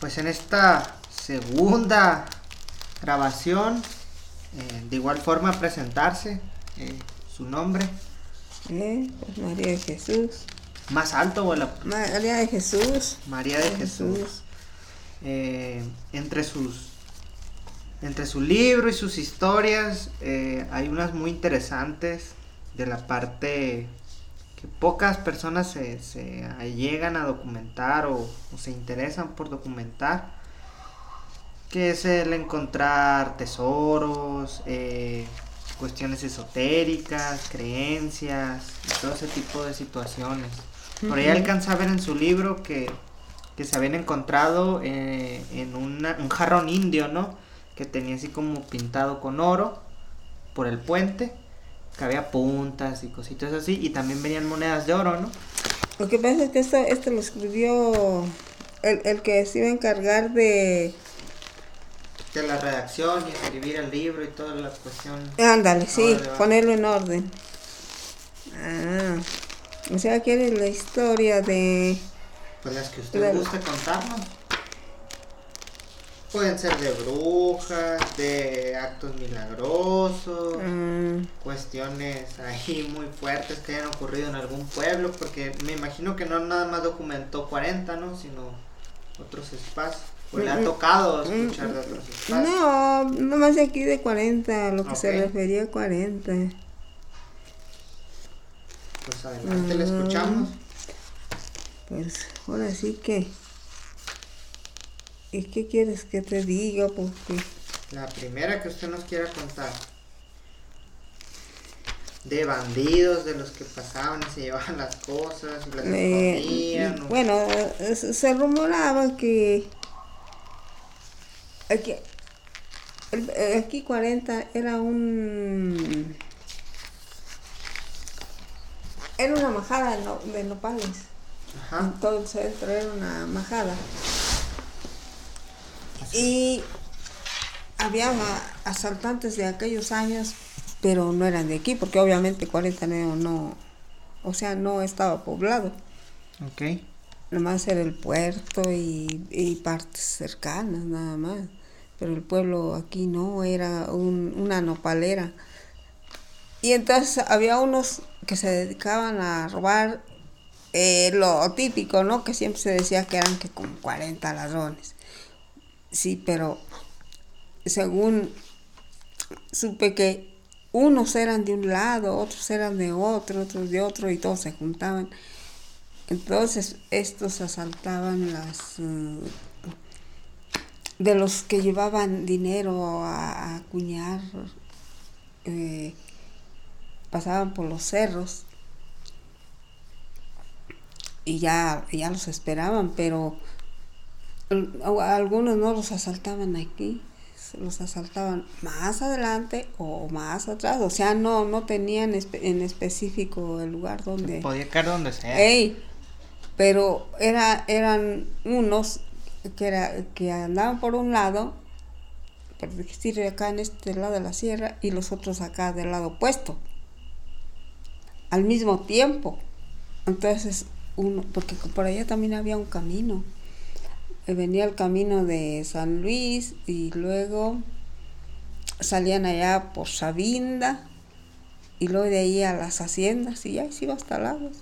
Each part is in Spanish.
Pues en esta segunda grabación, eh, de igual forma presentarse, eh, su nombre. Eh, pues María de Jesús. Más alto, abuela. María de Jesús. María de Jesús. Eh, entre sus entre su libro y sus historias hay unas muy interesantes de la parte que pocas personas se, se llegan a documentar o, o, se interesan por documentar que es el encontrar tesoros eh, cuestiones esotéricas creencias y todo ese tipo de situaciones. Por ahí alcanza a ver en su libro que, que se habían encontrado eh, en una, un jarrón indio, ¿no? Que tenía así como pintado con oro por el puente, que había puntas y cositas así, y también venían monedas de oro, ¿no? Lo que pasa es que esto, esto lo escribió el, el que se iba a encargar de... De la redacción y escribir el libro y toda la cuestión. Ándale, sí, ponerlo en orden. Ah. O sea, quiere la historia de... Pues las que usted de... guste contarnos. Pueden ser de brujas, de actos milagrosos, mm. cuestiones ahí muy fuertes que hayan ocurrido en algún pueblo, porque me imagino que no nada más documentó 40, ¿no? Sino otros espacios. ¿O le ha Mm, tocado escuchar de otros espacios? No, nomás aquí de 40, a lo que okay. se refería a 40. Pues adelante, le escuchamos. Pues ahora sí que. ¿Y qué quieres que te diga? Porque. La primera que usted nos quiera contar. De bandidos, de los que pasaban y se llevaban las cosas, y las eh, escondían. ¿o? Bueno, se rumoraba que. Aquí, aquí 40 era un era una majada de, no, de nopales. Ajá. En todo el centro era una majada. Y había asaltantes de aquellos años, pero no eran de aquí, porque obviamente 40 no, no o sea, no estaba poblado. Ok. Nomás era el puerto y, y partes cercanas, nada más. Pero el pueblo aquí no, era un, una nopalera. Y entonces había unos que se dedicaban a robar eh, lo típico, ¿no? Que siempre se decía que eran que como 40 ladrones. Sí, pero según supe que unos eran de un lado, otros eran de otro, otros de otro y todos se juntaban. Entonces estos asaltaban las... Uh, de los que llevaban dinero a, a acuñar. Eh, pasaban por los cerros y ya, ya los esperaban, pero algunos no los asaltaban aquí, los asaltaban más adelante o más atrás, o sea, no, no tenían espe en específico el lugar donde... Podía caer donde sea. Ey, pero era, eran unos que, era, que andaban por un lado, por decir acá en este lado de la sierra, y los otros acá del lado opuesto al mismo tiempo. Entonces, uno, porque por allá también había un camino. Venía el camino de San Luis y luego salían allá por Sabinda y luego de ahí a las haciendas y ya se iba hasta Lagos.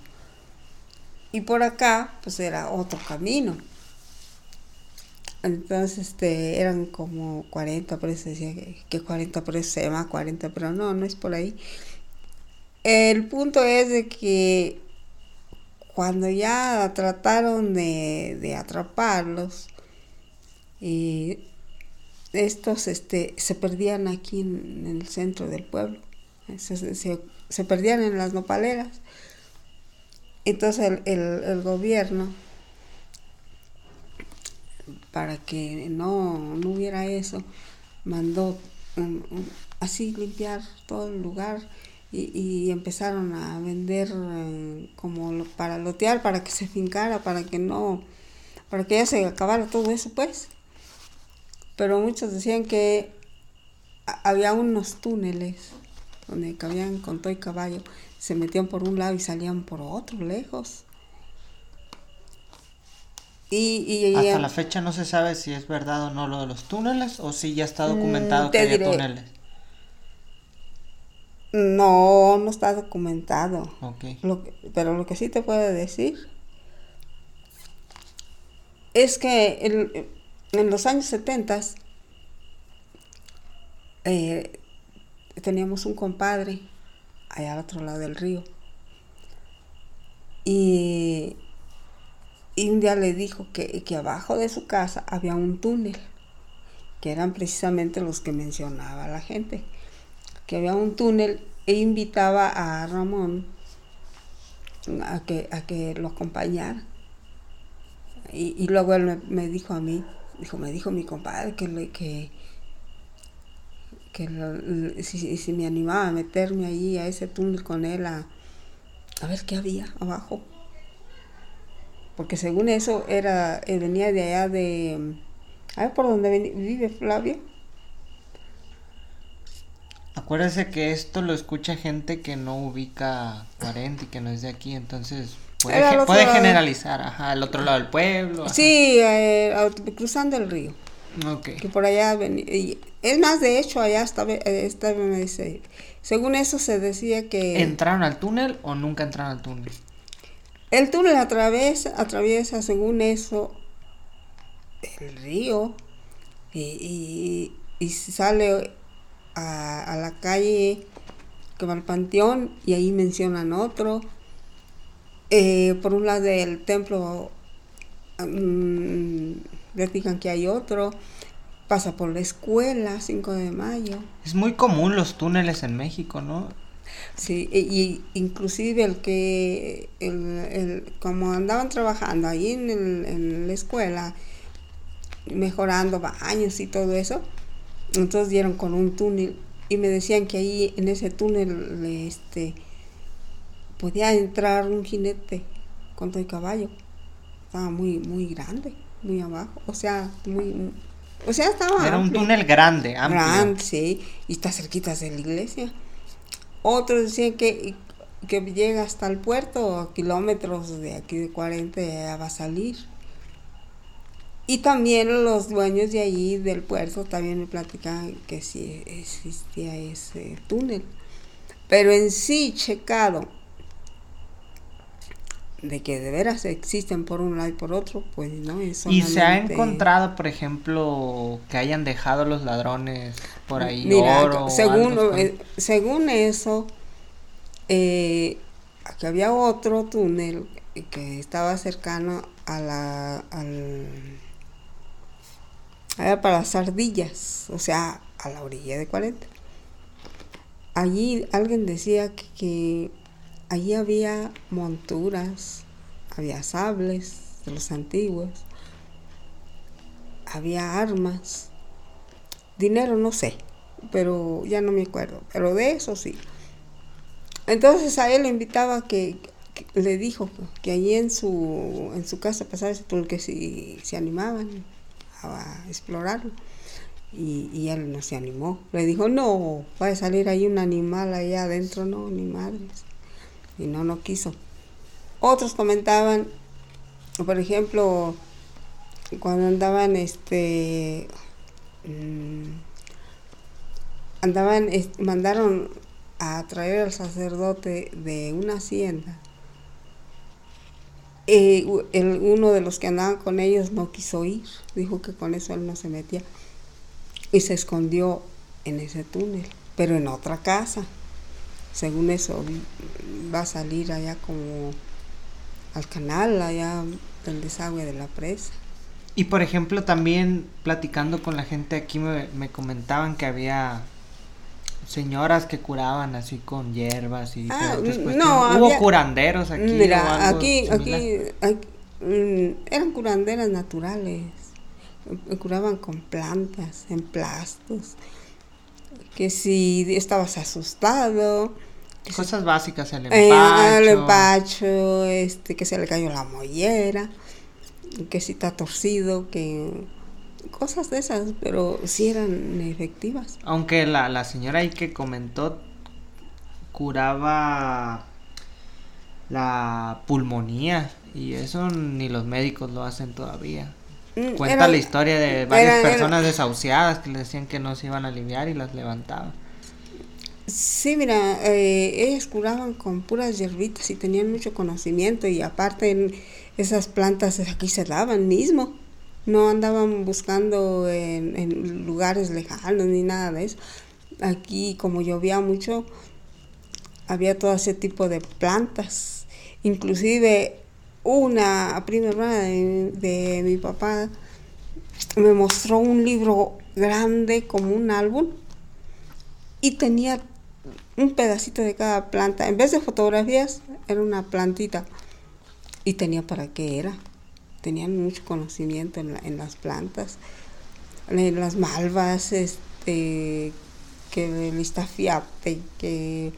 Y por acá, pues era otro camino. Entonces, este, eran como 40, por eso decía que, que 40, por eso se llama 40, pero no, no es por ahí. El punto es de que cuando ya trataron de, de atraparlos, eh, estos este, se perdían aquí en, el centro del pueblo, se, se, perdían en las nopaleras. Entonces el, el, gobierno, para que no, no hubiera eso, mandó um, así limpiar todo el lugar y, y, empezaron a vender eh, como para lotear, para que se fincara, para que no, para que ya se acabara todo eso, pues. Pero muchos decían que había unos túneles donde cabían con todo y caballo, se metían por un lado y salían por otro, lejos. Y, y- Hasta y- la fecha no se sabe si es verdad o no lo de los túneles o si ya está Mm, documentado te que hay diré. túneles. No, no está documentado. Ok. Lo que- pero lo que sí te puedo decir es que el- en los años 70 eh, teníamos un compadre allá al otro lado del río. Y, y un día le dijo que, que abajo de su casa había un túnel, que eran precisamente los que mencionaba la gente, que había un túnel e invitaba a Ramón a que, a que lo acompañara. Y, luego él me, dijo a mí, dijo, me dijo mi compadre que, le, que, que si, si me animaba a meterme ahí a ese túnel con él a, a ver qué había abajo. Porque según eso era, eh, venía de allá de, a ver por dónde vive Flavio. Acuérdese que esto lo escucha gente que no ubica 40 y que no es de aquí, entonces puede, ge- generalizar, ajá, al otro lado del pueblo. ajá. Sí, eh, cruzando el río. Ok. que por allá venía. y Es más, de hecho, allá estaba, eh, estaba me dice, según eso se decía que ¿Entraron al túnel o nunca entraron al túnel? el túnel atraviesa, atraviesa, según eso, el río y, y, y sale a, a la calle que va al panteón y ahí mencionan otro. Eh, por un lado del templo les digan que hay otro. Pasa por la escuela, 5 de mayo. Es muy común los túneles en México, ¿no? Sí, y, y inclusive el que, el, el- como andaban trabajando ahí en, el- en la escuela, mejorando baños y todo eso, entonces dieron con un túnel y me decían que ahí en ese túnel este, podía entrar un jinete con todo el caballo. Estaba muy, muy grande, muy abajo, o sea, muy, o sea, estaba Era un túnel grande, amplio. Grande, sí, y está cerquita de la iglesia. Otros decían que, que llega hasta el puerto, a kilómetros de aquí de 40 ya va a salir. Y también los dueños de ahí del puerto también me platicaban que sí existía ese túnel. Pero en sí, checado, de que de veras existen por un lado y por otro, pues no es Y se ha encontrado, por ejemplo, que hayan dejado los ladrones por ahí Mira, oro. o según, así. eh, según eso, eh, aquí había otro túnel que estaba cercano a la, al, allá para las ardillas, o sea, a la orilla de 40. Allí alguien decía que, allí había monturas, había sables de los antiguos, había armas, dinero no sé, pero ya no me acuerdo, pero de eso sí. Entonces a él le invitaba que, que- le dijo que allí en su, en su casa túnel que si se animaban a explorarlo. Y, él no se animó. Le dijo, no, va a salir ahí un animal allá adentro, no, ni madres. Y no, no quiso. Otros comentaban, por ejemplo, cuando andaban, este, mm, andaban, mandaron a traer al sacerdote de una hacienda. Eh, el- uno de los que andaban con ellos no quiso ir, dijo que con eso él no se metía y se escondió en ese túnel, pero en otra casa. Según eso, va a salir allá como al canal, allá del desagüe de la presa. Y por ejemplo, también platicando con la gente aquí me, me comentaban que había señoras que curaban así con hierbas y Ah, no, Hubo curanderos aquí. o Mira, algo aquí, aquí, aquí, mm, eran curanderas naturales, curaban con plantas, en plastos, que si estabas asustado, Cosas básicas, el eh, empacho. el empacho, este, que se le cayó la mollera, que si está torcido, que cosas de esas, pero sí eran efectivas. Aunque la, la señora ahí que comentó curaba la pulmonía Y eso ni los médicos lo hacen todavía. Mm, Cuenta la historia de varias personas desahuciadas que le decían que no se iban a aliviar y las levantaban. Sí, mira, eh, ellas curaban con puras hierbitas y tenían mucho conocimiento y aparte esas plantas aquí se daban mismo, no andaban buscando en, en lugares lejanos ni nada de eso. Aquí como llovía mucho, había todo ese tipo de plantas, inclusive una prima hermana de, mi papá me mostró un libro grande como un álbum y tenía un pedacito de cada planta. En vez de fotografías, era una plantita. Y tenía para qué era. Tenían mucho conocimiento en, en las plantas. En las malvas, este, que el fiate, que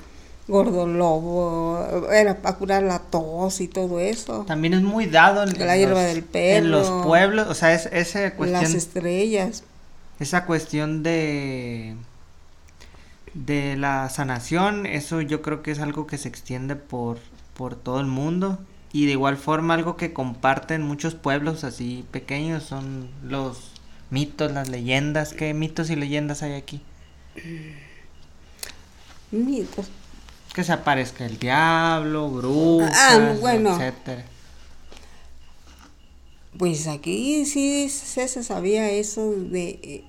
gordo lobo, era para curar la tos y todo eso. También es muy dado en, la hierba del pelo. En los pueblos, o sea, es esa cuestión. Las estrellas. Esa cuestión de de la sanación, eso yo creo que es algo que se extiende por por todo el mundo y de igual forma algo que comparten muchos pueblos así pequeños son los mitos, las leyendas, ¿qué mitos y leyendas hay aquí? Mitos que se aparezca el diablo, brujas, ah, bueno. etcétera. Pues aquí sí se sabía eso de,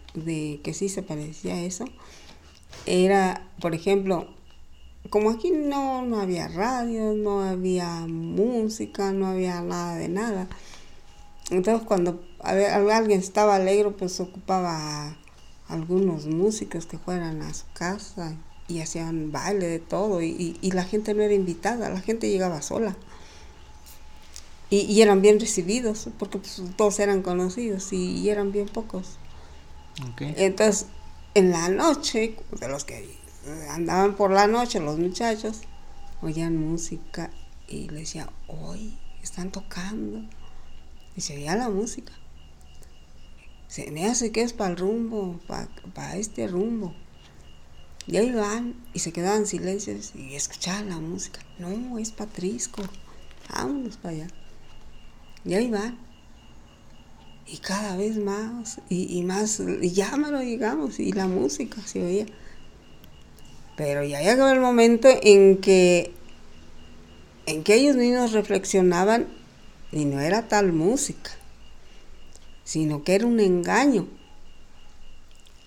que sí se parecía eso. Era, por ejemplo, como aquí no, no había radio, no había música, no había nada de nada. Entonces cuando alguien estaba alegre, pues ocupaba algunos músicos que fueran a su casa y hacían baile de todo y, la gente no era invitada, la gente llegaba sola. Y, eran bien recibidos porque pues, todos eran conocidos y, eran bien pocos. Entonces, en la noche, de los que andaban por la noche, los muchachos, oían música y le decía, hoy están tocando. Y se oía la música. Se me hace que es para el rumbo, para este rumbo. Y ahí van y se quedaban silencios y escuchaban la música. No, es Patrisco. Vámonos para allá. Y ahí van. Y cada vez más y, más, y ya me llegamos y la música se oía. Pero ya llegó el momento en que, en que ellos mismos reflexionaban y no era tal música, sino que era un engaño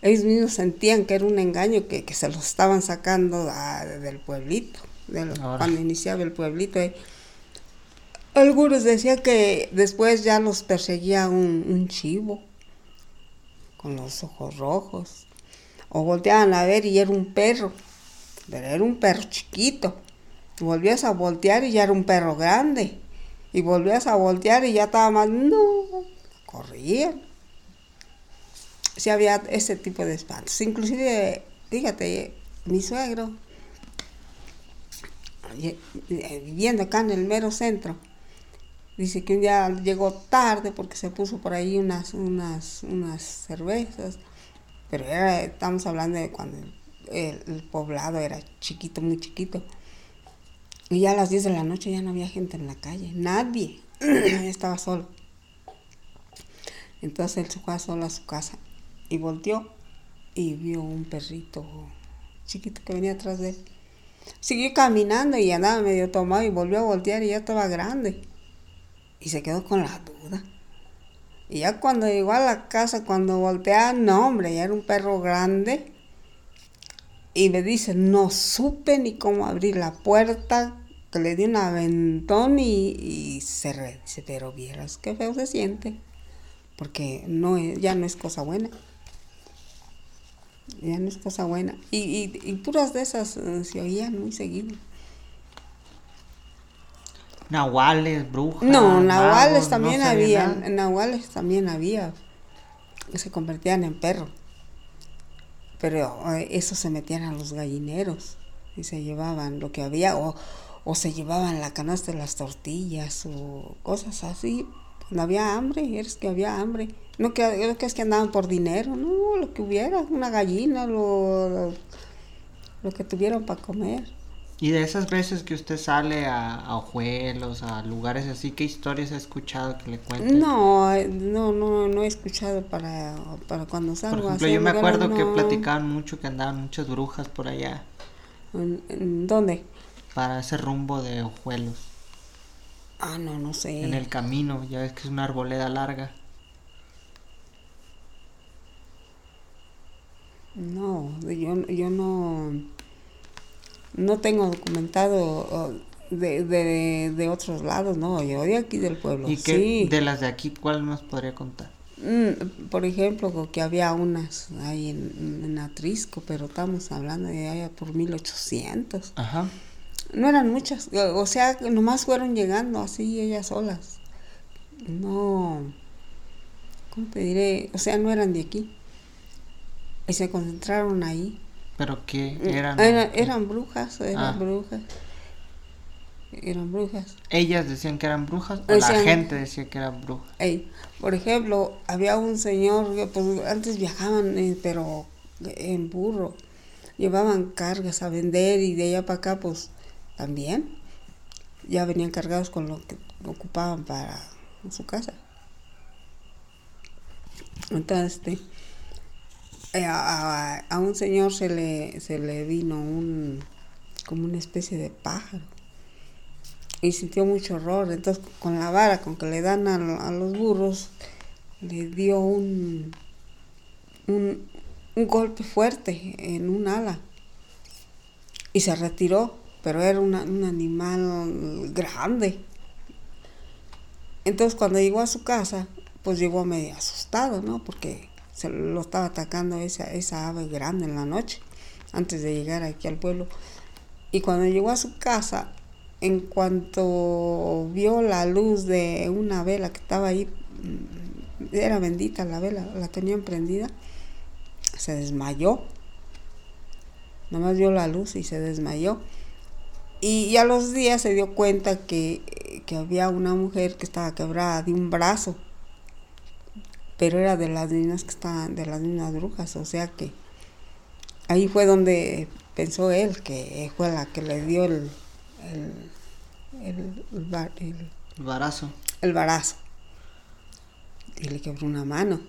ellos mismos sentían que era un engaño, que, se los estaban sacando del pueblito, cuando iniciaba el pueblito. Eh. Algunos decían que después ya los perseguía un, chivo con los ojos rojos. O volteaban a ver y era un perro, pero era un perro chiquito. Volvías a voltear y ya era un perro grande. Y volvías a voltear y ya estaba más, no, corrían si había ese tipo de espantos. Inclusive, fíjate, mi suegro, viviendo acá en el mero centro, dice que un día llegó tarde porque se puso por ahí unas, unas, unas cervezas, pero era, estamos hablando de cuando el, poblado era chiquito, muy chiquito. Y ya a las 10 de la noche ya no había gente en la calle, nadie, estaba solo. Entonces él se fue solo a su casa y volteó y vio un perrito chiquito que venía atrás de él. Siguió caminando y andaba medio tomado y volvió a voltear y ya estaba grande. Y se quedó con la duda. Y ya cuando llegó a la casa, cuando voltea, no hombre, ya era un perro grande. Y me dice, no supe ni cómo abrir la puerta, que le di un aventón y, y cerré. Dice, pero vieras qué feo se siente. Porque no, ya no es cosa buena ya no es cosa buena. Y, y, puras de esas eh, se oían muy seguido. Nahuales, brujas. No, nahuales también había. Nahuales también había. Se convertían en perros. Pero eh, eso se metían a los gallineros y se llevaban lo que había. O, o se llevaban la canasta de las tortillas o cosas así. Cuando había hambre, eres que había hambre. No que, que es que andaban por dinero, no lo que hubiera, una gallina, lo, lo, que tuvieron para comer. Y de esas veces que usted sale a, a ojuelos, a lugares así, ¿qué historias ha escuchado que le cuenten? No, no, no, no he escuchado para, para cuando salgo. Por ejemplo, yo me acuerdo que no. platicaban mucho que andaban muchas brujas por allá, ¿En- en ¿Dónde? para ese rumbo de ojuelos. Ah, no, no sé. En el camino, ya ves que es una arboleda larga. No, yo, yo no, no tengo documentado de, de, de otros lados, no, yo de aquí del pueblo. ¿Y qué sí. de las de aquí, cuál nos podría contar? Mm, por ejemplo, que había unas ahí en, en Atrisco, pero estamos hablando de allá por 1800. Ajá. No eran muchas, o o sea, nomás fueron llegando así ellas solas. No, ¿cómo te diré? O sea, no eran de aquí. Y se concentraron ahí. ¿Pero qué eran? Era- eran brujas, eran Ah. brujas. Eran brujas. ¿Ellas decían que eran brujas o la gente decía que eran brujas? Por ejemplo, había un señor que pues antes viajaban, eh, pero en burro. Llevaban cargas a vender y de allá para acá, pues también. Ya venían cargados con lo que ocupaban para su casa. Entonces, este, eh, a, un señor se le, se le vino un, como una especie de pájaro y sintió mucho horror. Entonces, con la vara con que le dan a, a los burros, le dio un, un, un golpe fuerte en un ala y se retiró, pero era un animal grande. Entonces, cuando llegó a su casa, pues llegó medio asustado, ¿no? Porque se lo estaba atacando esa, esa ave grande en la noche, antes de llegar aquí al pueblo. Y cuando llegó a su casa, en cuanto vio la luz de una vela que estaba ahí, era bendita la vela, la tenían prendida, se desmayó. Nomás vio la luz y se desmayó. Y, a los días se dio cuenta que, que había una mujer que estaba quebrada de un brazo, pero era de las mismas que estaban, de las mismas brujas, o sea que ahí fue donde pensó él que fue la que le dio el, el, el, el- Barazo. el barazo. Y le quebró una mano.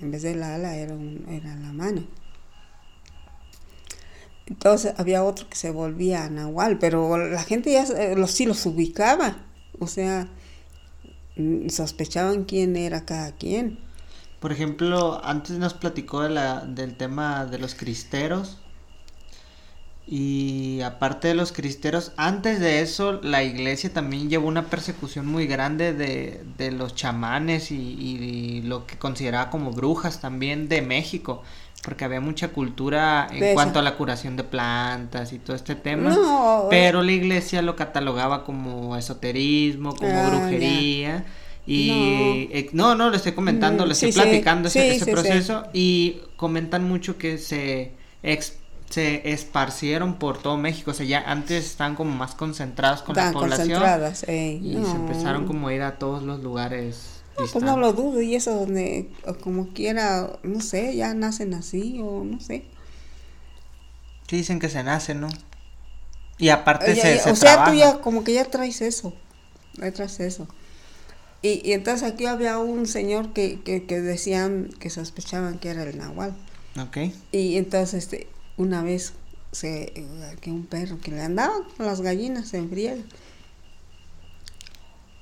En vez de la ala era, un- era la mano. Entonces había otro que se volvía a Nahual, pero la gente ya se- los, sí los ubicaba. O sea, mm, sospechaban quién era cada quien. Por ejemplo, antes nos platicó de la, del tema de los cristeros. Y aparte de los cristeros, antes de eso, la iglesia también llevó una persecución muy grande de, de los chamanes y, y lo que consideraba como brujas también de México. Porque había mucha cultura en cuanto a la curación de plantas y todo este tema. No, Pero la iglesia lo catalogaba como esoterismo, como Ah, brujería. Y No. eh, no, no, le estoy comentando, Mm, le estoy sí, platicando ese, Sí, ese sí, proceso. Y comentan mucho que se, ex- se esparcieron por todo México. O sea, ya antes estaban como más concentrados con Tan la población. ey, Y no. se empezaron como a ir a todos los lugares. No, pues no lo dudo, y eso donde, o como quiera, no sé, ya nacen así, o no sé. Sí, dicen que se nace, ¿no? Y aparte Oye, se, se o sea, trabaja. tú ya como que ya traes eso, ya traes eso. Y, y entonces aquí había un señor que, que, que decían, que sospechaban que era el nahual. Ok. Y entonces este, una vez se, que un perro que le andaba con las gallinas se enfriega.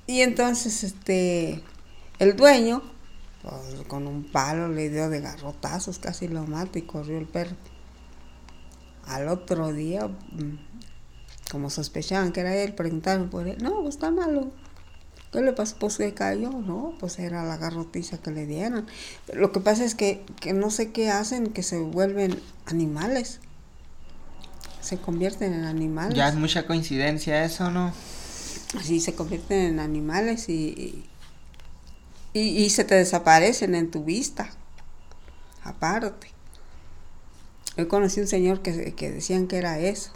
Y entonces este, el dueño, pues, con un palo le dio de garrotazos, casi lo mata y corrió el perro. Al otro día, mm, como sospechaban que era él, preguntaron por él, no, pues está malo. ¿Qué le pasó? Pues que cayó, ¿no? Pues era la garrotiza que le dieron. Lo que pasa es que, que no sé qué hacen, que se vuelven animales. Se convierten en animales. Ya es mucha coincidencia eso, ¿no? Sí, se convierten en animales y, y, y se te desaparecen en tu vista. Aparte. Yo conocí un señor que, que decían que era eso.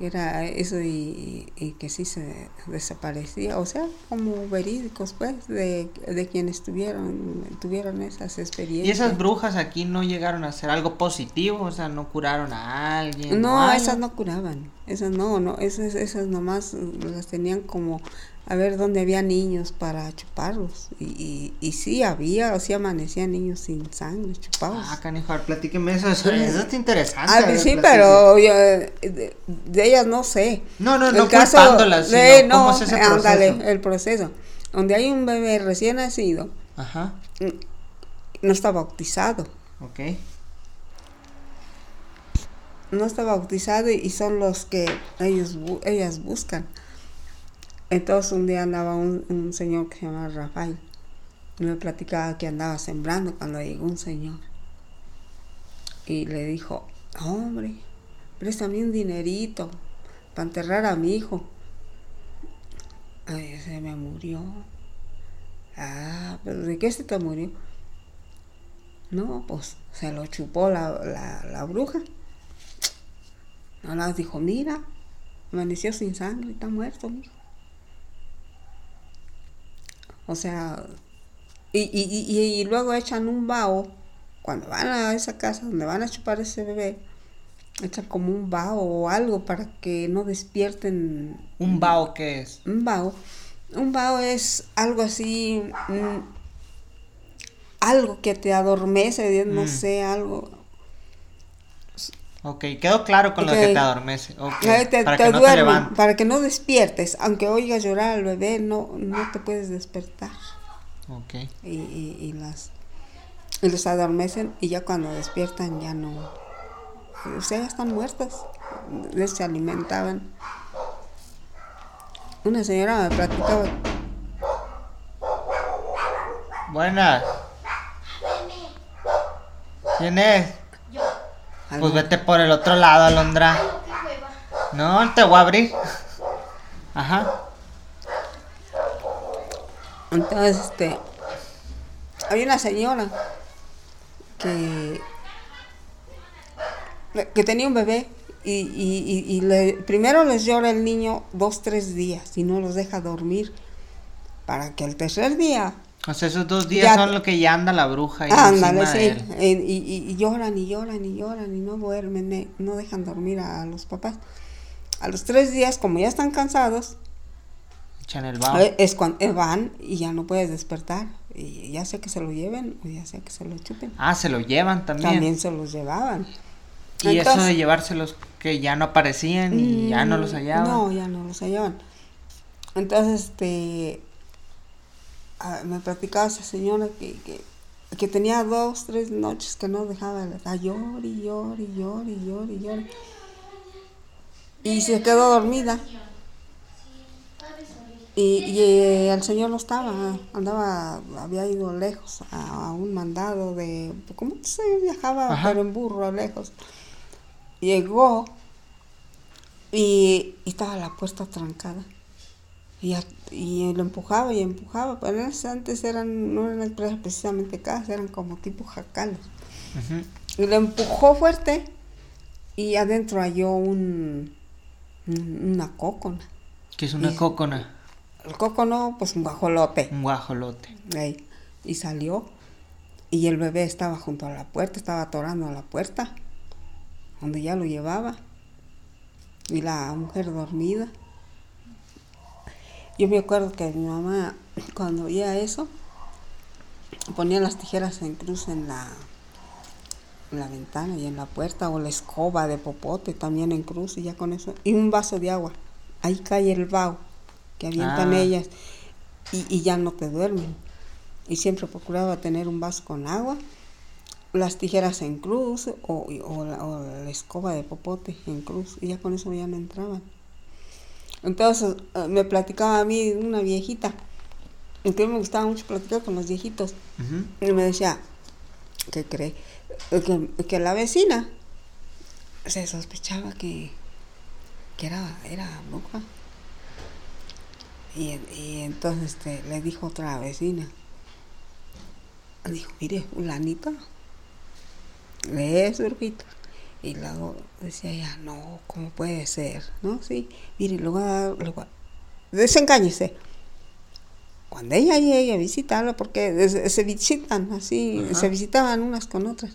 Era eso y, y, que sí se desaparecía, o sea, como verídicos pues de, de quienes tuvieron, tuvieron esas experiencias. ¿Y esas brujas aquí no llegaron a hacer algo positivo? O sea, no curaron a alguien. No, esas no curaban, esas no, no, esas, esas nomás las tenían como a ver dónde había niños para chuparlos. Y, y, y sí había, o sí amanecían niños sin sangre chupados. Ah, canijo, platíqueme eso, eso, eso está interesante. Ah, ver, sí, pero yo, de, de, ellas no sé. No, no, el no caso culpándolas, de, sino no, cómo es ese ándale, proceso. el proceso. Donde hay un bebé recién nacido, Ajá. no está bautizado. Ok. No está bautizado y son los que ellos ellas buscan. Entonces un día andaba un, señor que se llama Rafael y me platicaba que andaba sembrando cuando llegó un señor y le dijo, hombre, préstame un dinerito para enterrar a mi hijo. Ay, se me murió. Ah, pero ¿de qué se te murió? No, pues se lo chupó la, la, bruja. No, dijo, mira, amaneció sin sangre, está muerto, hijo. O sea, y, y, y, y, luego echan un vaho, cuando van a esa casa donde van a chupar ese bebé, echan como un vaho o algo para que no despierten. ¿Un vaho qué es? Un vaho. Un vaho es algo así, mm, algo que te adormece, no mm. sé, algo. Ok, quedó claro con okay. lo que te adormece. Okay. Te, para, te que no te para que no despiertes. Aunque oigas llorar al bebé, no, no te puedes despertar. Ok. Y, y, y, las, y los adormecen y ya cuando despiertan ya no. O sea, ya están muertas. Se alimentaban. Una señora me platicaba. Buenas. ¿Quién es? Pues vete por el otro lado, Alondra. No, te voy a abrir. Ajá. Entonces, este. Había una señora que. que tenía un bebé y, y, y, y le, primero les llora el niño dos, tres días y no los deja dormir para que el tercer día o sea, esos dos días ya, son lo que ya anda la bruja. Y ándale, sí. Y, y, y, lloran y lloran y lloran y no duermen, no dejan dormir a los papás. A los tres días, como ya están cansados, echan el vaho. Es cuando eh, van y ya no puedes despertar. Y ya sea que se lo lleven o ya sea que se lo chupen. Ah, se lo llevan también. También se los llevaban. Y Entonces, eso de llevárselos que ya no aparecían y ya no los hallaban. No, ya no los hallaban. Entonces, este Me platicaba esa señora que, que, que, tenía dos, tres noches que no dejaba de a llorar y llorar y llorar y llorar y llorar. Y se quedó dormida. Y, y eh, el señor no estaba, andaba, había ido lejos a, a un mandado de, ¿cómo se viajaba? Ajá. Pero en burro, lejos. Llegó y, y estaba la puerta trancada. Y, y lo empujaba y empujaba. Pero antes eran, no eran precisamente casas, eran como tipo jacales. Uh -huh. Y lo empujó fuerte y adentro halló un, un una cócona. ¿Qué es una y, cócona? El cócono, pues un guajolote. Un guajolote. Ahí. Y salió y el bebé estaba junto a la puerta, estaba atorando a la puerta, donde ya lo llevaba. Y la mujer dormida. Yo me acuerdo que mi mamá, cuando oía eso, ponía las tijeras en cruz en la, en la ventana y en la puerta, o la escoba de popote también en cruz, y ya con eso, y un vaso de agua. Ahí cae el vaho que avientan ah. ellas, y, y ya no te duermen. Y siempre procuraba tener un vaso con agua, las tijeras en cruz, o, o, la, o la escoba de popote en cruz, y ya con eso ya no entraban. Entonces uh, me platicaba a mí una viejita, que me gustaba mucho platicar con los viejitos, uh -huh. y me decía, ¿qué cree? Que, que, la vecina se sospechaba que, que era, era bruja. Y, y entonces este, le dijo otra vecina, dijo, mire, fulanita, es brujita. Y luego decía ella, no, ¿cómo puede ser? ¿No? Sí, mire, luego, luego desengáñese. Cuando ella llegue a visitarla, porque se visitan así, se visitaban unas con otras.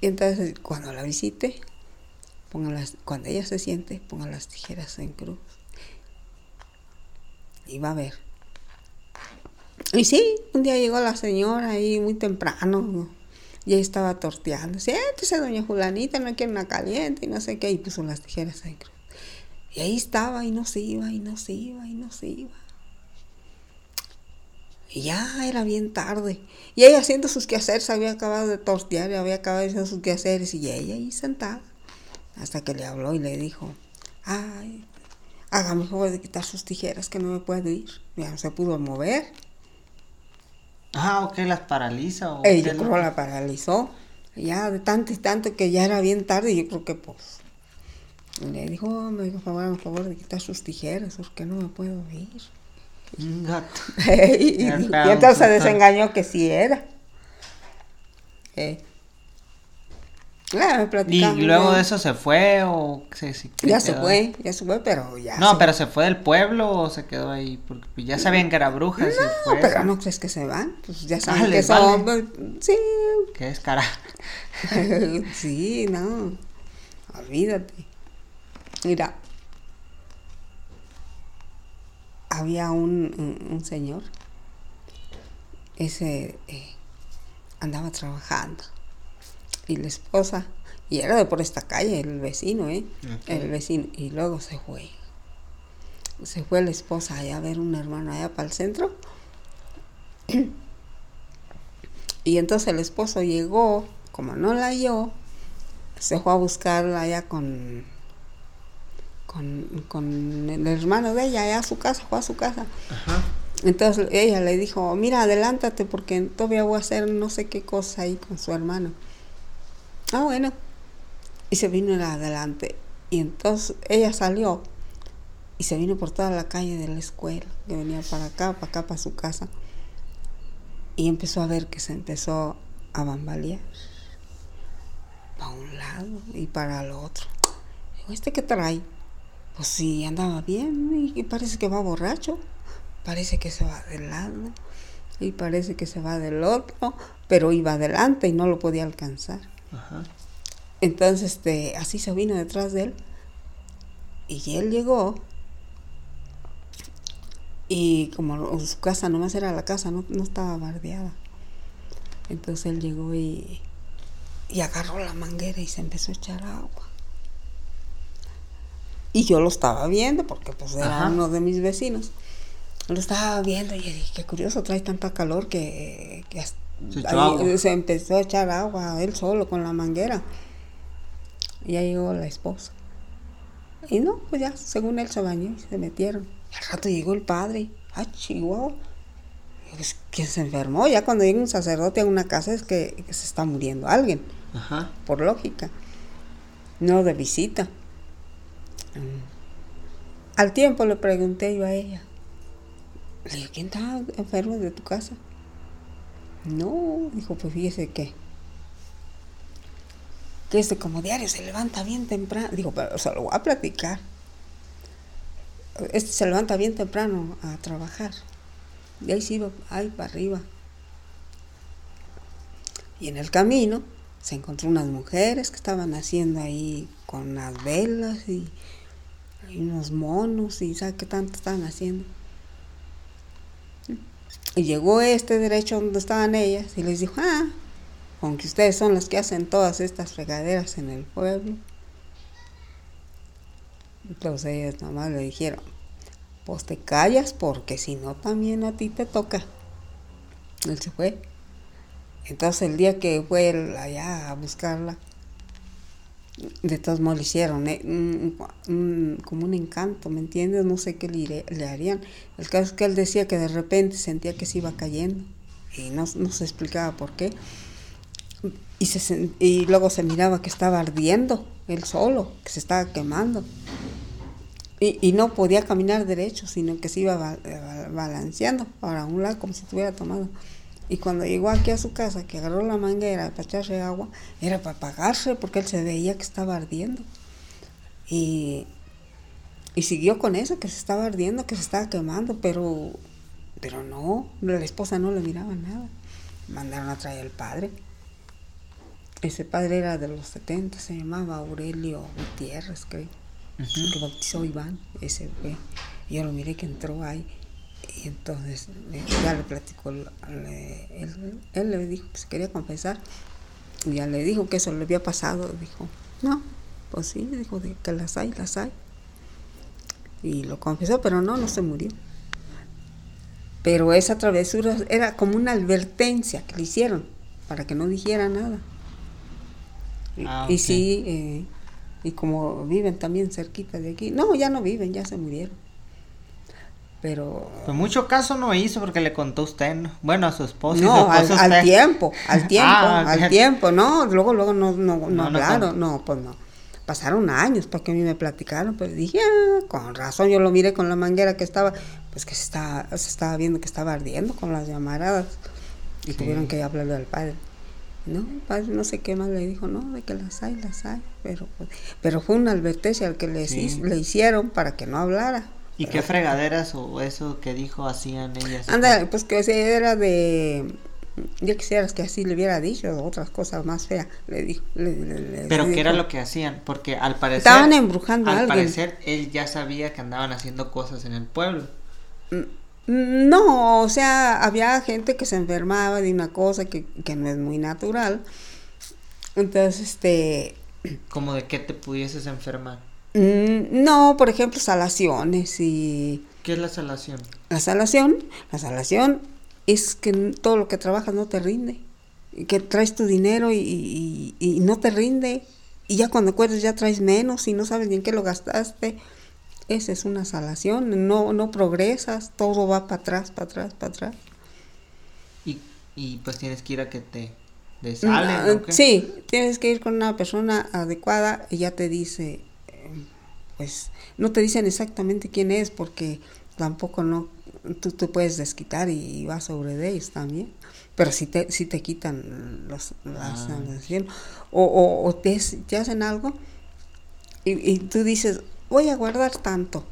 Y entonces cuando la visite, las, cuando ella se siente, ponga las tijeras en cruz. Y va a ver. Y sí, un día llegó la señora ahí muy temprano, y ahí estaba torteando. Siéntese, doña Julanita, no quiere una caliente y no sé qué. Y puso las tijeras cruz. Y ahí estaba y no se iba, y no se iba, y no se iba. Y ya era bien tarde. Y ella haciendo sus quehaceres, había acabado de tortear, y había acabado de hacer sus quehaceres, y ella ahí sentada. Hasta que le habló y le dijo, ay, hágame favor de quitar sus tijeras, que no me puedo ir. Ya no se pudo mover. Ah, ok, las paraliza. ¿o yo creo la paralizó. Ya de tanto y tanto que ya era bien tarde, y yo creo que pues. Le dijo, oh, me dijo, favor, favor de quitar sus tijeras, porque no me puedo ir. Gato. y, y, entonces se desengañó que sí era. Eh, y luego de eso se fue o se, ya se fue, ya se fue, pero ya. No, pero se fue del pueblo o se quedó ahí porque ya sabían que era bruja. No, se fue, pero no crees que se van, pues ya saben que son, pues, sí. ¿Qué es cara? sí, no, olvídate. Mira, había un, un, señor, ese eh, andaba trabajando y la esposa, y era de por esta calle, el vecino, ¿eh? El vecino, y luego se fue. Se fue la esposa allá a ver un hermano allá para el centro. y entonces el esposo llegó, como no la halló, se fue a buscarla allá con, con, con el hermano de ella, allá a su casa, fue a su casa. Entonces ella le dijo, mira, adelántate porque todavía voy a hacer no sé qué cosa ahí con su hermano. Ah, bueno. Y se vino adelante. Y entonces ella salió y se vino por toda la calle de la escuela, que venía para acá, para acá, para su casa. Y empezó a ver que se empezó a bambalear. Para un lado y para el otro. Digo, ¿este qué trae? Pues sí, andaba bien y parece que va borracho. Parece que se va del lado y parece que se va del otro, pero iba adelante y no lo podía alcanzar. Entonces, este, así se vino detrás de él. Y él llegó. Y como su casa nomás era la casa, no, estaba bardeada. Entonces él llegó y, y agarró la manguera y se empezó a echar agua. Y yo lo estaba viendo porque pues era uno de mis vecinos. Lo estaba viendo y dije, qué curioso, trae tanta calor que, que se, empezó a echar agua él solo con la manguera. Y ya llegó la esposa. Y no, pues ya, según él se bañó y se metieron. Y al rato llegó el padre. Ah, chihuahua. Pues, que se enfermó. Ya cuando llega un sacerdote a una casa es que, se está muriendo alguien. Por lógica. No de visita. Al tiempo le pregunté yo a ella. Le dije, ¿quién está enfermo de tu casa? No, dijo, pues fíjese que, que este como diario se levanta bien temprano. Digo, pero se lo voy a platicar. Este se levanta bien temprano a trabajar. Y ahí se iba, ahí para arriba. Y en el camino se encontró unas mujeres que estaban haciendo ahí con las velas y, y unos monos y sabe qué tanto estaban haciendo. Y llegó este derecho donde estaban ellas y les dijo, ah, aunque ustedes son los que hacen todas estas fregaderas en el pueblo. Entonces ellas nomás le dijeron, pues te callas porque si no también a ti te toca. Él se fue. Entonces el día que fue allá a buscarla, de todos modos le hicieron ¿eh? como un encanto, ¿me entiendes? No sé qué le, harían. El caso es que él decía que de repente sentía que se iba cayendo y no, se explicaba por qué. Y, se, y luego se miraba que estaba ardiendo él solo, que se estaba quemando. Y, y no podía caminar derecho, sino que se iba balanceando para un lado como si estuviera tomado. Y cuando llegó aquí a su casa, que agarró la manguera para echarse agua, era para apagarse porque él se veía que estaba ardiendo. Y, y siguió con eso, que se estaba ardiendo, que se estaba quemando, pero, pero no, la esposa no le miraba nada. Mandaron a traer al padre. Ese padre era de los 70, se llamaba Aurelio Gutiérrez, creo. Que bautizó Iván, ese fue. Yo lo miré que entró ahí. Y entonces eh, ya le platicó, le- él, él le dijo que se quería confesar. Y ya le dijo que eso le había pasado. Dijo, no, pues sí, dijo que las hay, las hay. Y lo confesó, pero no, no se murió. Pero esa travesura era como una advertencia que le hicieron para que no dijera nada. Y, Ah, y sí, eh, y como viven también cerquita de aquí, no, ya no viven, ya se murieron. Pero Pues mucho caso no hizo porque le contó usted, ¿no? Bueno, a su esposa y su no, al, tiempo, al tiempo, Ah, ok. al tiempo, no, luego, luego no, no, no, No, hablaron, no, pues no. Pasaron años para que a mí me platicaron, pero dije, ah, con razón, yo lo miré con la manguera que estaba, pues que se estaba, se estaba viendo que estaba ardiendo con las llamaradas. Y Sí. tuvieron que hablarle al padre. No, el padre no sé qué más le dijo, no, de que las hay, las hay. Pero, pues, pero fue una advertencia al que le, Sí. hic- le hicieron para que no hablara. ¿Y qué fregaderas o eso que dijo hacían ellas? Anda, pues que ese era de. Yo quisieras que así le hubiera dicho otras cosas más feas. Le dijo. le- le- Pero ¿qué era lo que hacían? Porque al parecer... Estaban embrujando a Al alguien. parecer él ya sabía que andaban haciendo cosas en el pueblo. Mm, No, o sea, había gente que se enfermaba de una cosa que, que no es muy natural. Entonces, este. Como de que te pudieses enfermar. Mm, No, por ejemplo, salaciones y. ¿Qué es la salación? La salación, la salación es que todo lo que trabajas no te rinde. Que traes tu dinero y, y- y no te rinde. Y ya cuando acuerdas ya traes menos y no sabes ni en qué lo gastaste. Esa es una salación. No, no progresas, todo va para atrás, para atrás, para atrás. Y, y pues tienes que ir a que te desalen, Ah, ¿o qué? Sí, tienes que ir con una persona adecuada y ya te dice, pues no te dicen exactamente quién es porque tampoco no, tú, tú puedes desquitar y, vas sobre de ellos también, pero si te, si te quitan los, las Ah. o, o, o te, te hacen algo y, y tú dices, voy a guardar tanto.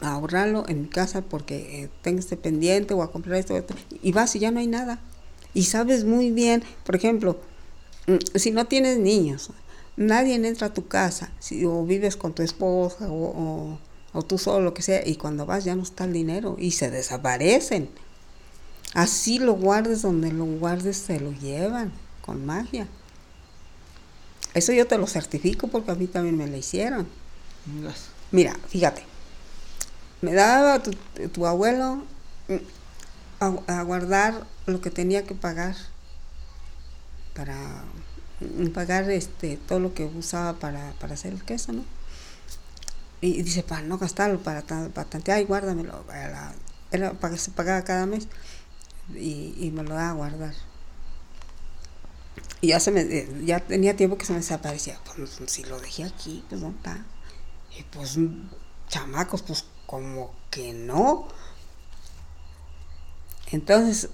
A ahorrarlo en mi casa porque eh, tengo este pendiente o a comprar esto, esto, y vas y ya no hay nada y sabes muy bien, por ejemplo, mm, si no tienes niños, nadie entra a tu casa, si, o vives con tu esposa o, o, o tú solo, lo que sea, y cuando vas ya no está el dinero y se desaparecen. Así lo guardes donde lo guardes, se lo llevan con magia. Eso yo te lo certifico porque a mí también me lo hicieron. Mira, fíjate, me daba tu, tu abuelo mm, a, a guardar lo que tenía que pagar para pagar este todo lo que usaba para, para hacer el queso, ¿no? Y dice, para no gastarlo, para, para tantear y guárdamelo. Era para que se pagaba cada mes y, y me lo daba a guardar. Y ya se me, eh, ya tenía tiempo que se me desaparecía. Pues si lo dejé aquí, pues no está. Y pues, mm, chamacos, pues como que no. Entonces,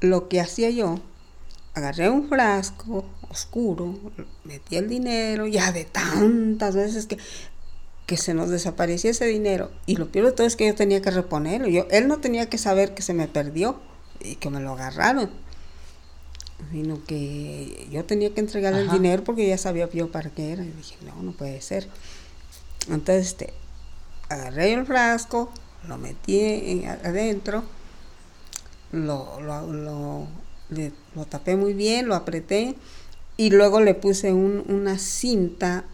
lo que hacía yo, agarré un frasco oscuro, metí el dinero, ya de tantas veces que, que se nos desaparecía ese dinero. Y lo peor de todo es que yo tenía que reponerlo. Yo, él no tenía que saber que se me perdió y que me lo agarraron. Sino que yo tenía que entregarle el dinero porque ya sabía yo para qué era. Y dije, no, no puede ser. Entonces, este, agarré el frasco, lo metí en- adentro, lo, lo, lo, le- lo tapé muy bien, lo apreté y luego le puse un- una cinta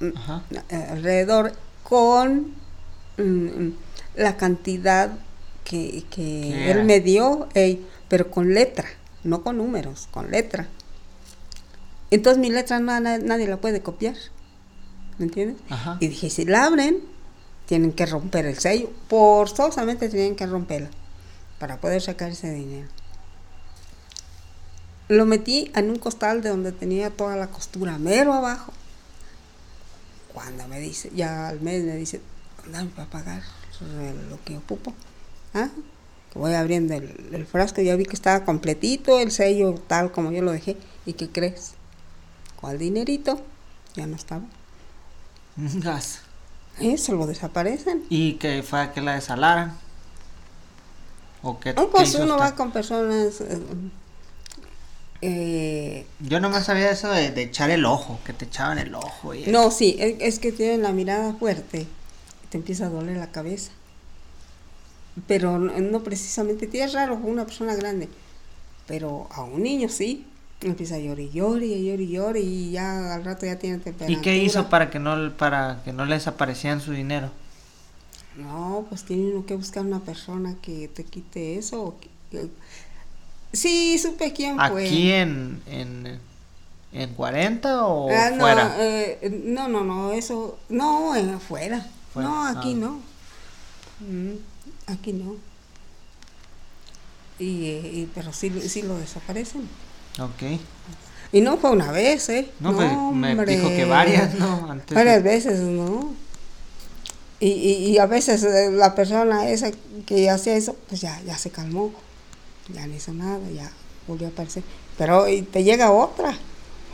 mm, Ajá. alrededor con mm, la cantidad que, que ¿Qué él me dio, ey, pero con letra, no con números, con letra. Entonces mi letra na- nadie la puede copiar, ¿me entiendes? Ajá. Y dije, si la abren, tienen que romper el sello, forzosamente tienen que romperla para poder sacar ese dinero. Lo metí en un costal de donde tenía toda la costura, mero abajo. Cuando me dice, ya al mes me dice, dame para pagar lo que ocupo. ¿Ah? voy abriendo el, frasco y ya vi que estaba completito, el sello tal como yo lo dejé. ¿Y qué crees? ¿Cuál dinerito? Ya no estaba. Gas. Eso lo desaparecen. ¿Y que fue a que la desalaran? ¿O qué, pues uno va con personas... Eh, eh, Yo no me sabía eso de, echar el ojo, que te echaban el ojo. Y no, sí, es, que tienen la mirada fuerte, te empieza a doler la cabeza. Pero no, precisamente, es raro una persona grande, pero a un niño sí, empieza a llorar y llorar y llorar y llorar y ya al rato ya tiene temperatura. ¿Y qué hizo para que no, para que no le desaparecieran su dinero? No, pues tiene uno que buscar una persona que te quite eso. Sí, supe quién fue. ¿Aquí en, en, en 40 o ah, no, fuera? Eh, no, no, no, eso, no, en afuera. No, aquí ah. no. Mm, aquí no. Y, y, pero sí, sí lo desaparecen. Ok. Y no fue una vez, ¿eh? No, pues me dijo que varias, ¿no? varias veces, ¿no? Y, y, y, a veces eh, la persona esa que hacía eso, pues ya, ya se calmó ya no hizo nada, ya volvió a aparecer. Pero y te llega otra.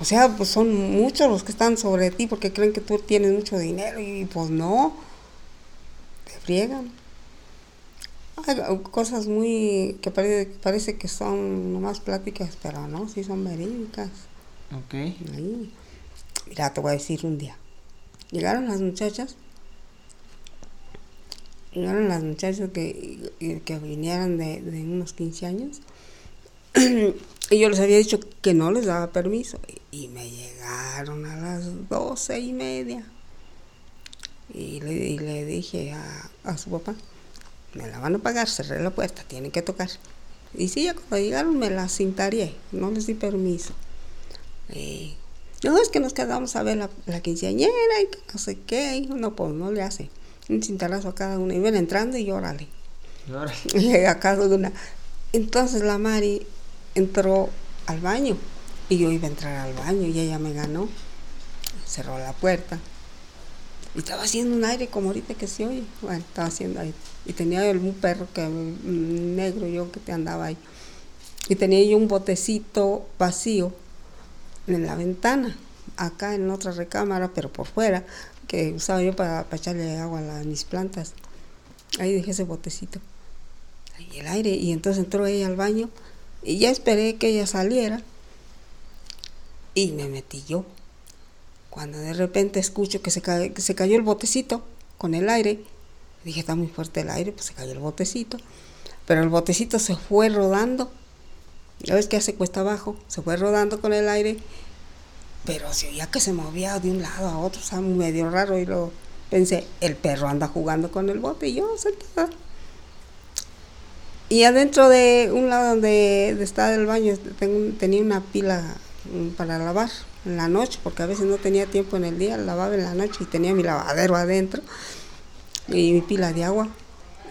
O sea, pues son muchos los que están sobre ti porque creen que tú tienes mucho dinero y pues no, te friegan. Hay cosas muy que parece, parece que son nomás pláticas, pero no, sí son verídicas. Ok. Mira, te voy a decir un día. Llegaron las muchachas llegaron las muchachas que, que vinieran de, de, unos 15 años y yo les había dicho que no les daba permiso y me llegaron a las doce y media. Y le, le dije a, a, su papá me la van a pagar, cerré la puerta, tienen que tocar y sí, ya cuando llegaron me la cintaré, no les di permiso. Y, no, es que nos quedamos a ver la, la quinceañera y no sé qué, no, pues no le hace un cintarazo a cada una. Iban entrando y órale. Y a cada una. Entonces la Mari entró al baño y yo iba a entrar al baño y ella me ganó. Cerró la puerta. Y estaba haciendo un aire como ahorita que se oye. Bueno, estaba haciendo aire. Y tenía un perro que negro yo que te andaba ahí. Y tenía yo un botecito vacío en la ventana, acá en otra recámara, pero por fuera, que usaba yo para, echarle agua a, mis plantas. Ahí dejé ese botecito. Ahí el aire. Y entonces entró ella al baño. Y ya esperé que ella saliera. Y me metí yo. Cuando de repente escucho que se, que se cayó el botecito con el aire. Dije, está muy fuerte el aire, pues se cayó el botecito. Pero el botecito se fue rodando. Ya ves que hace cuesta abajo. Se fue rodando con el aire pero se oía que se movía de un lado a otro, o sea, medio raro, y lo pensé, el perro anda jugando con el bote, y yo sentada. Y adentro de un lado donde estaba el baño tenía una pila mm, para lavar en la noche, porque a veces no tenía tiempo en el día, lavaba en la noche y tenía mi lavadero adentro y mi pila de agua.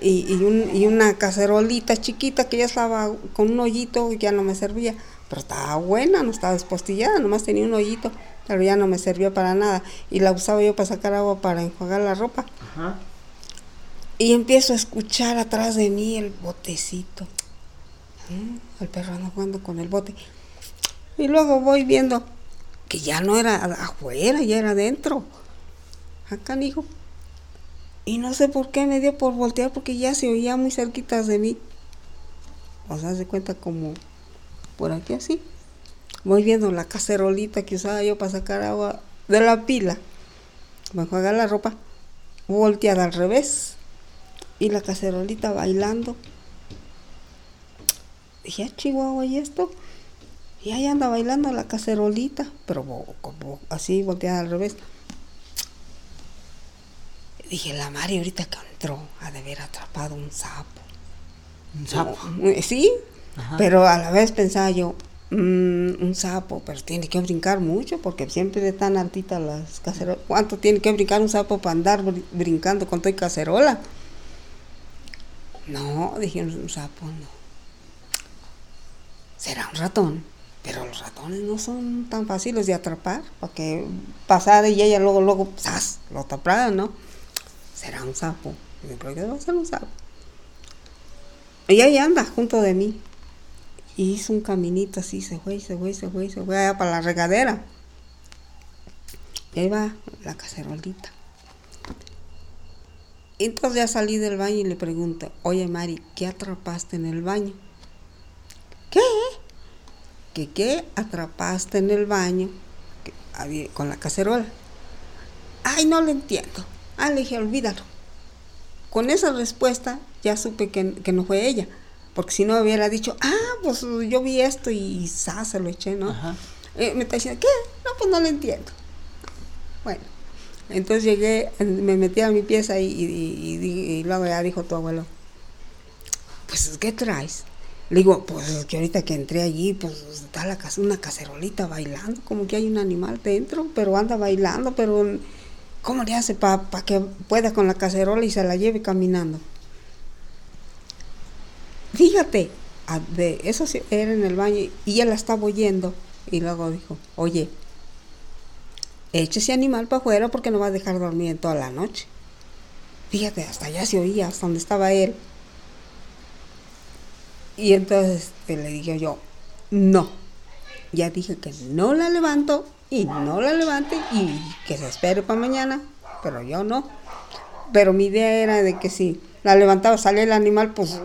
Y, y, un, y una cacerolita chiquita que ya estaba con un hoyito y ya no me servía pero estaba buena, no estaba despostillada, nomás tenía un hoyito, pero ya no me servía para nada. Y la usaba yo para sacar agua para enjuagar la ropa. Y empiezo a escuchar atrás de mí el botecito. ¿Eh? El perro anda jugando con el bote. Y luego voy viendo que ya no era afuera, ya era adentro. Acá, hijo. Y no sé por qué me dio por voltear porque ya se oía muy cerquitas de mí. O sea, se cuenta como por aquí así. Voy viendo la cacerolita que usaba yo para sacar agua de la pila, a enjuagar la ropa, volteada al revés. Y la cacerolita bailando. Dije, ah, Chihuahua, ¿y esto? Y ahí anda bailando la cacerolita, pero como así volteada al revés. Dije, la Mari ahorita que entró ha de haber atrapado un sapo. ¿Un sapo? Sí, pero a la vez pensaba yo, mm, un sapo, pero tiene que brincar mucho porque siempre están altitas las cacerolas. ¿Cuánto tiene que brincar un sapo para andar brincando con toda cacerola? No, dije un sapo, no. Será un ratón, pero los ratones no son tan fáciles de atrapar, porque pasar y ella luego, luego, ¡zas! lo atraparon, ¿no? Será un sapo. ¿Por qué va a ser un sapo? Y ahí anda, junto de mí. Y hizo un caminito así, se fue, se fue, se fue, se fue allá para la regadera. Y ahí va la cacerolita. Entonces ya salí del baño y le pregunto, oye Mari, ¿qué atrapaste en el baño? ¿Qué? ¿Qué qué atrapaste en el baño con la cacerola? Ay, no lo entiendo. Ah, le dije, olvídalo. Con esa respuesta ya supe que, no fue ella. Porque si no hubiera dicho, ah, pues yo vi esto y sa, se lo eché, ¿no? Eh, me está diciendo, ¿qué? No, pues no lo entiendo. Bueno. Entonces llegué, me metí a mi pieza y, luego ya dijo tu abuelo, pues ¿qué traes? Le digo, pues que ahorita que entré allí, pues está la, una cacerolita bailando, como que hay un animal dentro, pero anda bailando, pero ¿cómo le hace para que pueda con la cacerola y se la lleve caminando? Fíjate, de eso era en el baño y ella la estaba oyendo y luego dijo, oye, eche ese animal para afuera porque no va a dejar dormir en toda la noche. Fíjate, hasta allá se oía, hasta donde estaba él. Y entonces este, le dije yo, no. Ya dije que no la levanto y no la levante y que se espere para mañana, pero yo no. Pero mi idea era de que si la levantaba, salía el animal, pues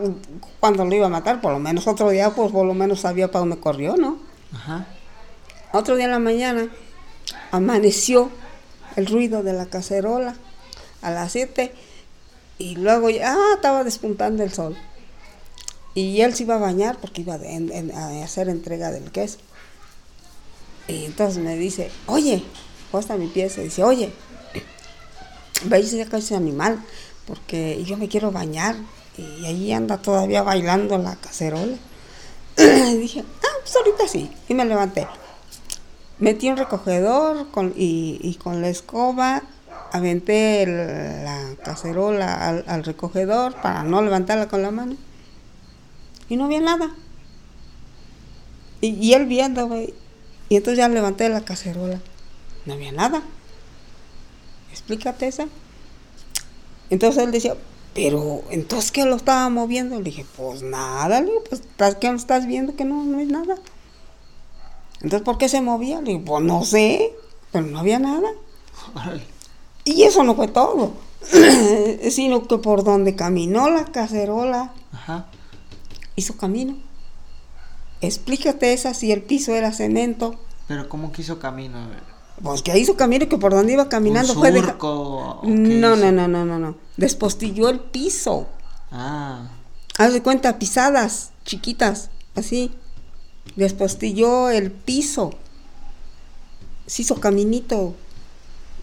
cuando lo iba a matar, por lo menos otro día, pues por lo menos sabía para dónde corrió, ¿no? Ajá. Otro día en la mañana, amaneció el ruido de la cacerola a las 7 y luego ya ah, estaba despuntando el sol. Y él se iba a bañar porque iba a hacer entrega del queso. Y entonces me dice, oye, puesta mi pieza, dice, oye, veis acá ese animal, porque yo me quiero bañar. Y allí anda todavía bailando la cacerola. y dije, ah, pues ahorita sí. Y me levanté metí un recogedor con, y, con la escoba aventé la cacerola al, recogedor para no levantarla con la mano. Y no había nada. Y, él viendo, Y entonces ya levanté la cacerola. No había nada. Explícate esa. Entonces él decía, pero entonces ¿qué lo estaba moviendo? Le dije, pues nada, le pues ¿qué estás viendo que no, no es nada? Entonces, ¿por qué se movía? Le digo, pues no sé, pero no había nada. Y eso no fue todo, sino que por donde caminó la cacerola, hizo camino. Explícate esa si el piso era cemento. Pero ¿cómo que hizo camino? Pues que hizo camino que por donde iba caminando fue de... No, no, no, no, no, no. Despostilló el piso. Ah. Haz de cuenta, pisadas chiquitas, así despostilló el piso, se hizo caminito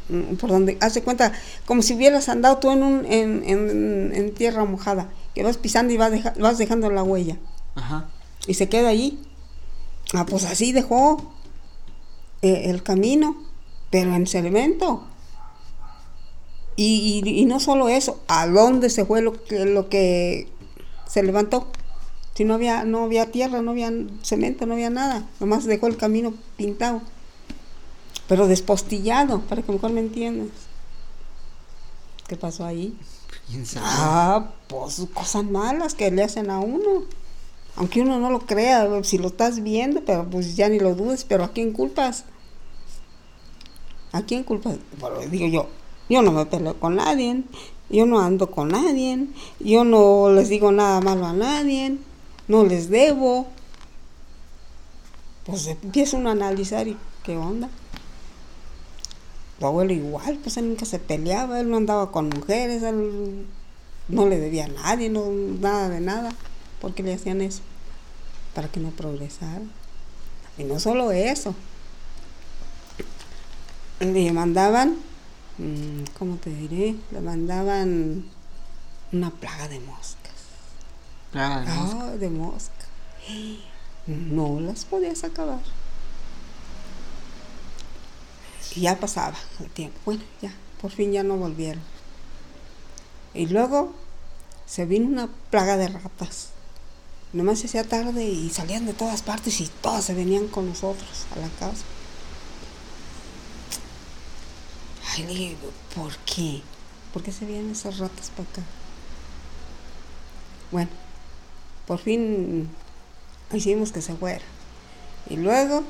mm, por donde, hace cuenta, como si hubieras andado tú en, un, en, tierra mojada, que vas pisando y vas, vas dejando la huella. Ajá. Y se queda allí. Ah, pues así dejó eh, el camino, pero en cemento. Y, y, y, no solo eso, ¿a dónde se fue lo que, lo que se levantó? Si no había, no había tierra, no había cemento, no había nada. Nomás dejó el camino pintado. Pero despostillado, para que mejor me entiendas. ¿Qué pasó ahí? Ah, pues cosas malas que le hacen a uno. Aunque uno no lo crea, si lo estás viendo, pero pues ya ni lo dudes, pero ¿a quién culpas? ¿A quién culpas? Bueno, digo yo, yo no me peleo con nadie, yo no ando con nadie, yo no les digo nada malo a nadie no les debo. Pues empieza a analizar y qué onda. Tu abuelo igual, pues él nunca se peleaba, él no andaba con mujeres, él no le debía a nadie, no, nada de nada. ¿Por qué le hacían eso? Para que no progresara. Y no solo eso. Le mandaban, mm, ¿cómo te diré? Le mandaban una plaga de moscas. Ah, de mosca. Ah, de mosca. No las podías acabar. Y ya pasaba el tiempo. Bueno, ya, por fin ya no volvieron. Y luego se vino una plaga de ratas. Nomás se hacía tarde y salían de todas partes y todas se venían con nosotros a la casa. ¿Por qué? ¿Por qué se vienen esas ratas para acá? Bueno, por fin hicimos que se fuera. Y luego,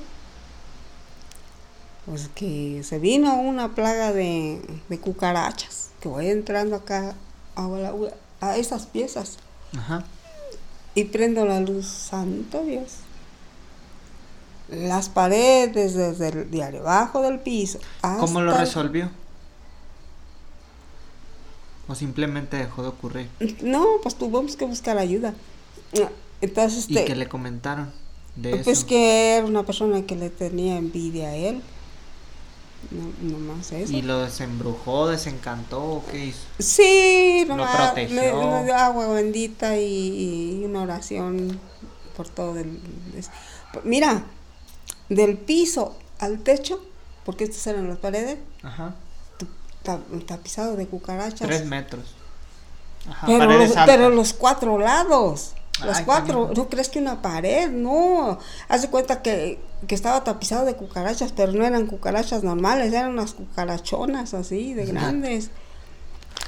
pues que se vino una plaga de, de cucarachas, que voy entrando acá a, esas piezas Ajá. y prendo la luz, santo Dios. Las paredes desde el, de abajo del piso. ¿Cómo lo resolvió? ¿O simplemente dejó de ocurrir? No, pues tuvimos que buscar ayuda. Entonces, ¿Y este, qué le comentaron de pues eso? que era una persona que le tenía envidia a él. No, nomás eso. ¿Y lo desembrujó, desencantó o qué hizo? Sí, Lo nomás protegió. me dio agua bendita y, y una oración por todo el... es- Mira, del piso al techo, porque estas eran las paredes, Ajá. Ta- tapizado de cucarachas. Tres metros. Ajá, Pero los, altas. pero los cuatro lados, los Ay, cuatro, no crees que una pared, no. Haz de cuenta que, que estaba tapizado de cucarachas, pero no eran cucarachas normales, eran unas cucarachonas así, de grandes.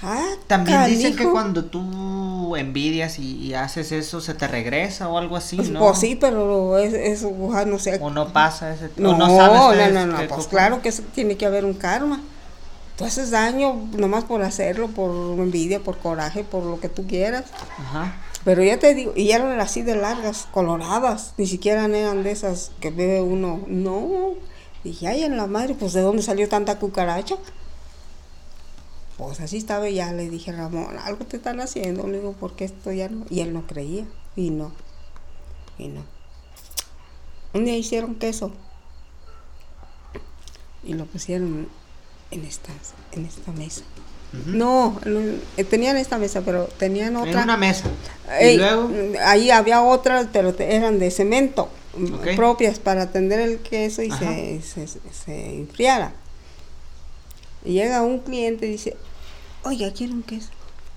Ah, También dicen que cuando tú envidias y, y haces eso, se te regresa o algo así, ¿no? Pues sí, pero es, es no sé. O no pasa ese No, no, no, no, sabes no, no, pues claro que tiene que haber un karma. Tú haces daño nomás por hacerlo, por envidia, por coraje, por lo que tú quieras. Ajá. Pero ya te digo, y eran así de largas, coloradas, ni siquiera eran de esas que ve uno. No, dije, ay, en la madre, pues ¿de dónde salió tanta cucaracha? Pues así estaba y ya le dije, Ramón, algo te están haciendo. Le digo, ¿por qué esto ya no? Y él no creía, y no, y no. Un día hicieron queso y lo pusieron en esta, en esta mesa. No, no, eh, tenían esta mesa, pero tenían En otra. una mesa. Ey, y luego, Ahí había otras, pero eran de cemento, mm, propias para tender el queso y se, se, se enfriara. Y llega un cliente y dice, oye, quiero un queso.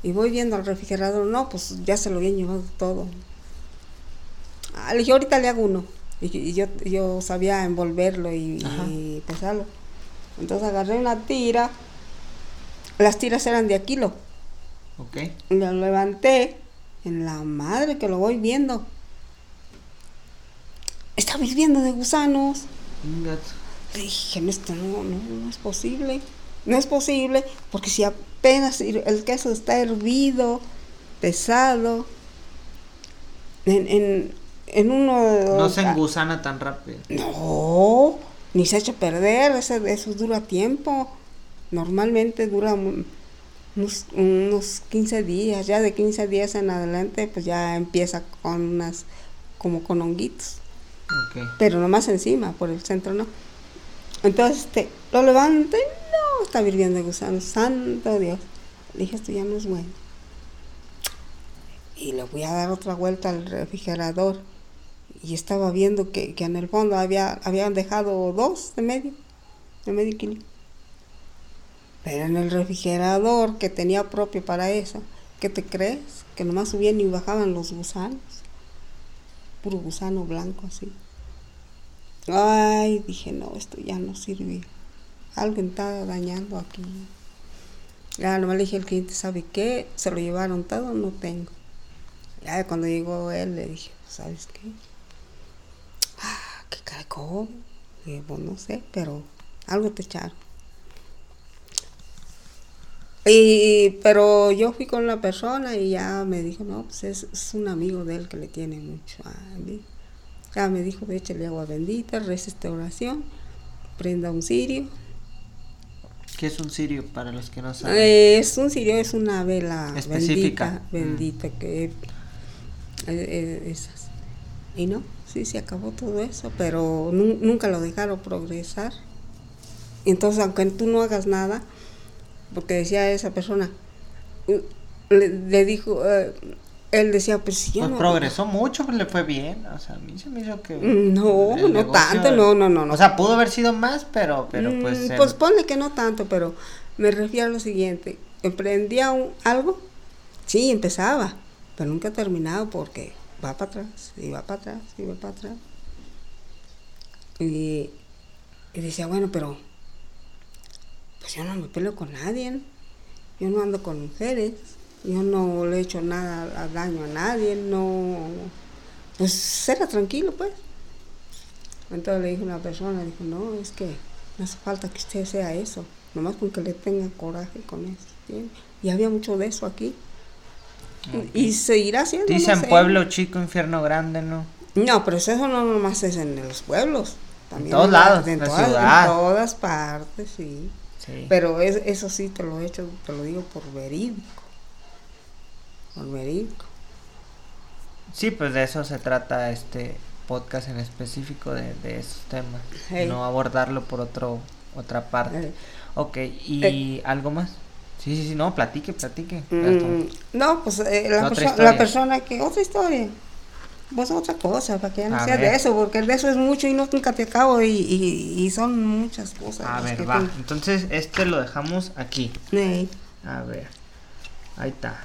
Y voy viendo al refrigerador, no, pues ya se lo habían llevado todo. Ah, le dije, ahorita le hago uno. Y, y yo, yo sabía envolverlo y pesarlo. Entonces agarré una tira. Las tiras eran de a kilo. ok. Lo levanté en la madre que lo voy viendo. Está hirviendo de gusanos. Ingat. Dije, no, esto no, no, no es posible. No es posible porque si apenas el queso está hervido, pesado, en, en, en uno... No se engusana tan rápido. No, ni se echa a perder, eso dura tiempo. Normalmente dura un- unos, unos 15 días, ya de 15 días en adelante, pues ya empieza con unas, como con honguitos, Ok. pero nomás encima, por el centro no. Entonces este, lo levanté, no, está hirviendo de gusano, santo Dios. Le dije, esto ya no es bueno. Y le voy a dar otra vuelta al refrigerador. Y estaba viendo que, que en el fondo había, habían dejado dos de medio, de medio kilo. Pero en el refrigerador que tenía propio para eso, ¿qué te crees? Que nomás subían y bajaban los gusanos. Puro gusano blanco así. Ay, dije, no, esto ya no sirve. Alguien está dañando aquí. Ya nomás le dije al cliente, ¿sabe qué? Se lo llevaron todo, no tengo. Ya cuando llegó él le dije, ¿sabes qué? ¿Qué cargó? Dije, pues no sé, pero algo te echaron. Y, pero yo fui con la persona y ya me dijo, no, pues es, es un amigo de él que le tiene mucho a mí. Ya me dijo, échale agua bendita, reza esta oración, prenda un cirio. ¿Qué es un sirio para los que no saben? Eh, es un cirio, es una vela Específica. bendita, bendita que eh, eh, esas. Y no, sí, se acabó todo eso, pero nu- nunca lo dejaron progresar. Entonces, aunque tú no hagas nada, porque decía esa persona, le, le dijo, eh, él decía, pues yo Pues no... progresó mucho, pues le fue bien. O sea, a mí se me hizo que. No, el no tanto, no, no, no, no. O sea, pudo haber sido más, pero, pero pues. Mm, el- pues ponle que no tanto, pero me refiero a lo siguiente. Emprendía un, algo, sí, empezaba, pero nunca terminaba porque va para atrás, y va para atrás, y va para atrás. Y, decía, bueno, pero pues yo no me peleo con nadie, yo no ando con mujeres, Yo no le he hecho nada a daño a nadie, no. Pues será tranquilo, pues. Entonces le dije a una persona, dijo, no, es que no hace falta que usted sea eso, nomás con que le tenga coraje con eso. Y había mucho de eso aquí. Y, seguirá siendo. no Dicen sé. pueblo chico, infierno grande, ¿no? No, pero eso no nomás es en los pueblos. También todos la- lados, en la todas, ciudad. En todas partes, sí. Sí. Pero es- eso sí te lo he hecho, te lo digo por verídico. Por verídico. Sí, pues de eso se trata este podcast en específico de, de esos temas. Hey. No abordarlo por otro otra parte. Eh, Ok, ¿y algo más? Sí, sí, sí, no, platique, platique. Mm, no, pues eh, la, perso- la persona que. Otra historia. Pues otra cosa, para que ya no A sea ver. de eso, porque de eso es mucho y no nunca te acabo y, y, y son muchas cosas. A ver, va. Entonces, este lo dejamos aquí. Ey. A ver. Ahí está.